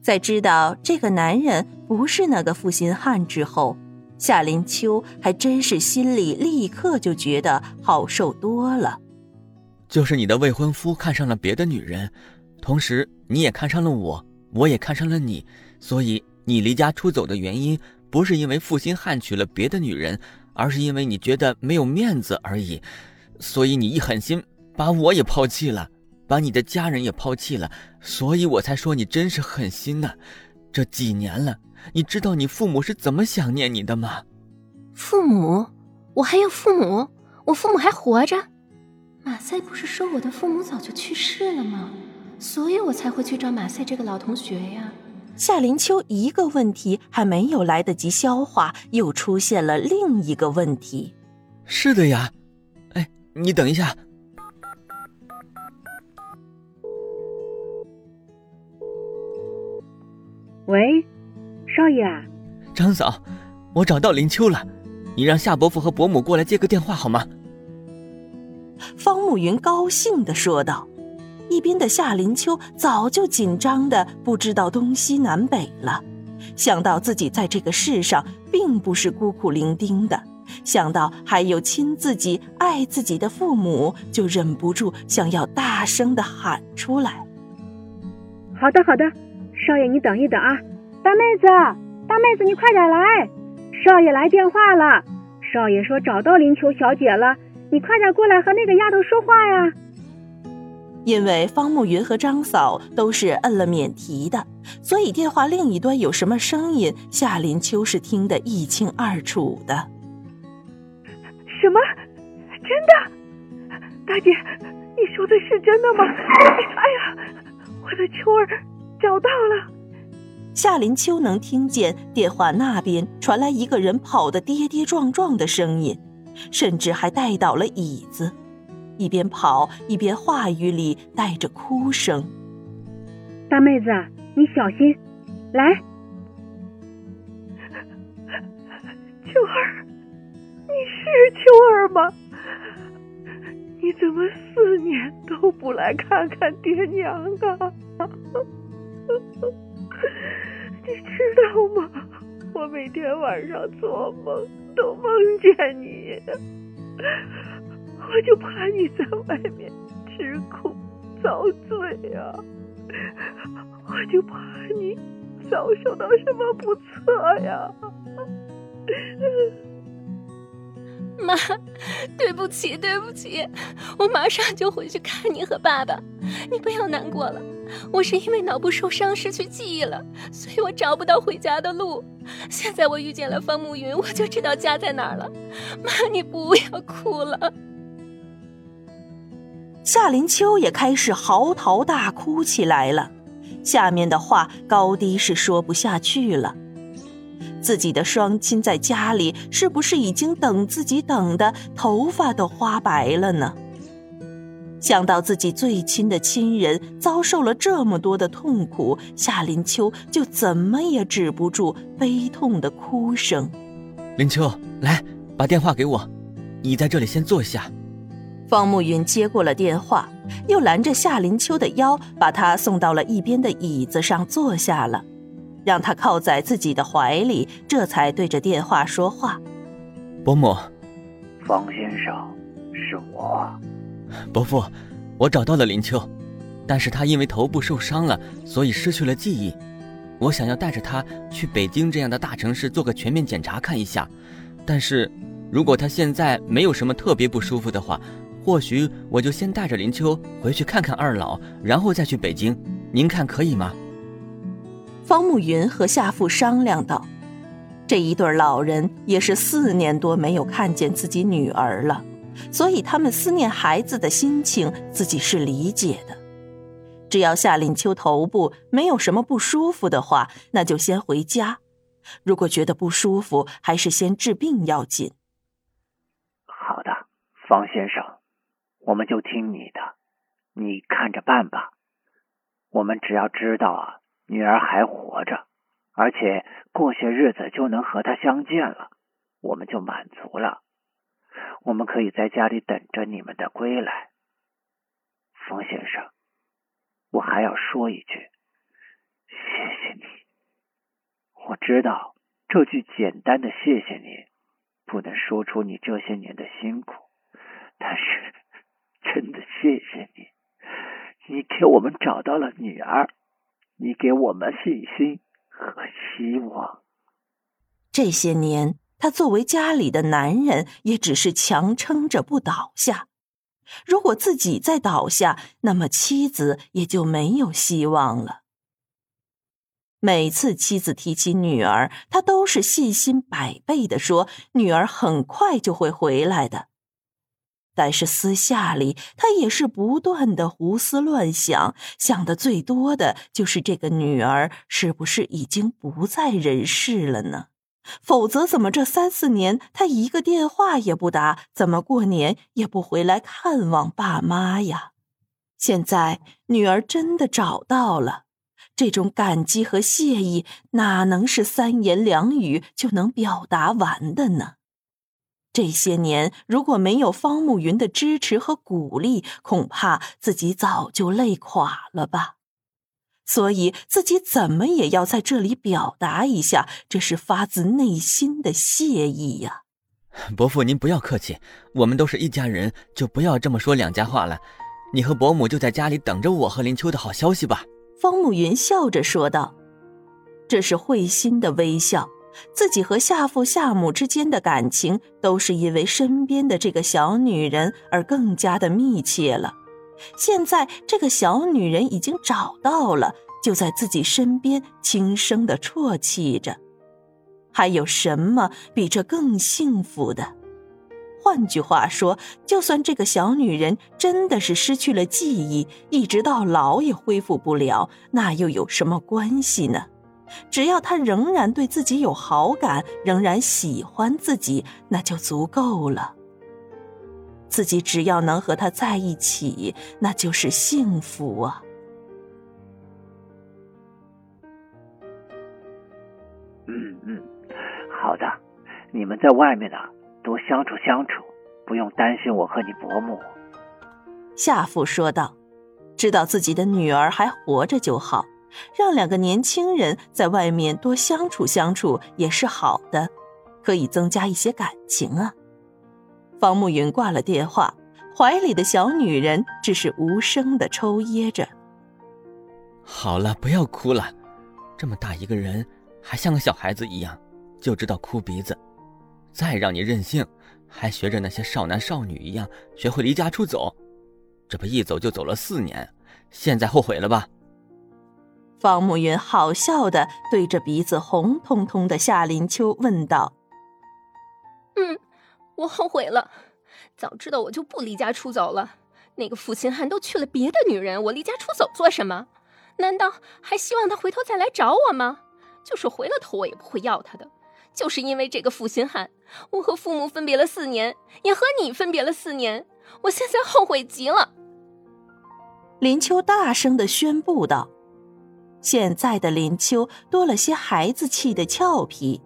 在知道这个男人不是那个负心汉之后，夏林秋还真是心里立刻就觉得好受多了。就是你的未婚夫看上了别的女人，同时你也看上了我，我也看上了你，所以你离家出走的原因不是因为负心汉娶了别的女人，而是因为你觉得没有面子而已。所以你一狠心把我也抛弃了，把你的家人也抛弃了，所以我才说你真是狠心呐。这几年了，你知道你父母是怎么想念你的吗？父母？我还有父母？我父母还活着？马赛不是说我的父母早就去世了吗？所以我才会去找马赛这个老同学呀。夏林秋一个问题还没有来得及消化，又出现了另一个问题。是的呀，哎，你等一下。喂，少爷，张嫂，我找到林秋了，你让夏伯父和伯母过来接个电话好吗？方慕云高兴的说道，一边的夏林秋早就紧张的不知道东西南北了。想到自己在这个世上并不是孤苦伶仃的，想到还有亲自己爱自己的父母，就忍不住想要大声的喊出来。好的，好的。少爷，你等一等啊！大妹子，大妹子，你快点来！少爷来电话了，少爷说找到林秋小姐了，你快点过来和那个丫头说话呀！因为方慕云和张嫂都是摁了免提的，所以电话另一端有什么声音，夏林秋是听得一清二楚的。什么？真的？大姐，你说的是真的吗？哎呀，我的秋儿！找到了，夏林秋能听见电话那边传来一个人跑得跌跌撞撞的声音，甚至还带倒了椅子，一边跑一边话语里带着哭声：“大妹子，你小心，来，秋儿，你是秋儿吗？你怎么四年都不来看看爹娘啊？” 你知道吗？我每天晚上做梦都梦见你，我就怕你在外面吃苦遭罪啊，我就怕你遭受到什么不测呀。妈，对不起，对不起，我马上就回去看你和爸爸，你不要难过了。我是因为脑部受伤失去记忆了，所以我找不到回家的路。现在我遇见了方慕云，我就知道家在哪儿了。妈，你不要哭了。夏林秋也开始嚎啕大哭起来了，下面的话高低是说不下去了。自己的双亲在家里，是不是已经等自己等的头发都花白了呢？想到自己最亲的亲人遭受了这么多的痛苦，夏林秋就怎么也止不住悲痛的哭声。林秋，来，把电话给我，你在这里先坐下。方慕云接过了电话，又拦着夏林秋的腰，把他送到了一边的椅子上坐下了，让他靠在自己的怀里，这才对着电话说话：“伯母，方先生，是我。”伯父，我找到了林秋，但是他因为头部受伤了，所以失去了记忆。我想要带着他去北京这样的大城市做个全面检查看一下，但是如果他现在没有什么特别不舒服的话，或许我就先带着林秋回去看看二老，然后再去北京。您看可以吗？方慕云和夏父商量道：“这一对老人也是四年多没有看见自己女儿了。”所以他们思念孩子的心情，自己是理解的。只要夏林秋头部没有什么不舒服的话，那就先回家；如果觉得不舒服，还是先治病要紧。好的，方先生，我们就听你的，你看着办吧。我们只要知道啊，女儿还活着，而且过些日子就能和她相见了，我们就满足了。我们可以在家里等着你们的归来，冯先生。我还要说一句，谢谢你。我知道这句简单的谢谢你，不能说出你这些年的辛苦，但是 真的谢谢你，你给我们找到了女儿，你给我们信心和希望。这些年，他作为家里的男人，也只是强撑着不倒下。如果自己再倒下，那么妻子也就没有希望了。每次妻子提起女儿，他都是信心百倍的说：“女儿很快就会回来的。”但是私下里，他也是不断的胡思乱想，想的最多的就是这个女儿是不是已经不在人世了呢？否则，怎么这三四年他一个电话也不打？怎么过年也不回来看望爸妈呀？现在女儿真的找到了。这种感激和谢意哪能是三言两语就能表达完的呢？这些年如果没有方慕云的支持和鼓励，恐怕自己早就累垮了吧。所以自己怎么也要在这里表达一下，这是发自内心的谢意呀。伯父，您不要客气，我们都是一家人，就不要这么说两家话了。你和伯母就在家里等着我和林秋的好消息吧。方慕云笑着说道：“这是会心的微笑。自己和夏父夏母之间的感情，都是因为身边的这个小女人而更加的密切了。现在这个小女人已经找到了，就在自己身边轻声的啜泣着。还有什么比这更幸福的？”换句话说，就算这个小女人真的是失去了记忆，一直到老也恢复不了，那又有什么关系呢？只要他仍然对自己有好感，仍然喜欢自己，那就足够了。自己只要能和他在一起，那就是幸福啊！嗯嗯，好的，你们在外面呢。多相处相处，不用担心我和你伯母。”夏父说道，“知道自己的女儿还活着就好，让两个年轻人在外面多相处相处也是好的，可以增加一些感情啊。”方慕云挂了电话，怀里的小女人只是无声的抽噎着。好了，不要哭了，这么大一个人，还像个小孩子一样，就知道哭鼻子。再让你任性，还学着那些少男少女一样学会离家出走，这不一走就走了四年，现在后悔了吧？方慕云好笑的对着鼻子红彤彤的夏林秋问道：“嗯，我后悔了，早知道我就不离家出走了。那个负心汉都娶了别的女人，我离家出走做什么？难道还希望他回头再来找我吗？就是回了头，我也不会要他的。”就是因为这个负心汉，我和父母分别了四年，也和你分别了四年，我现在后悔极了。林秋大声的宣布道：“现在的林秋多了些孩子气的俏皮，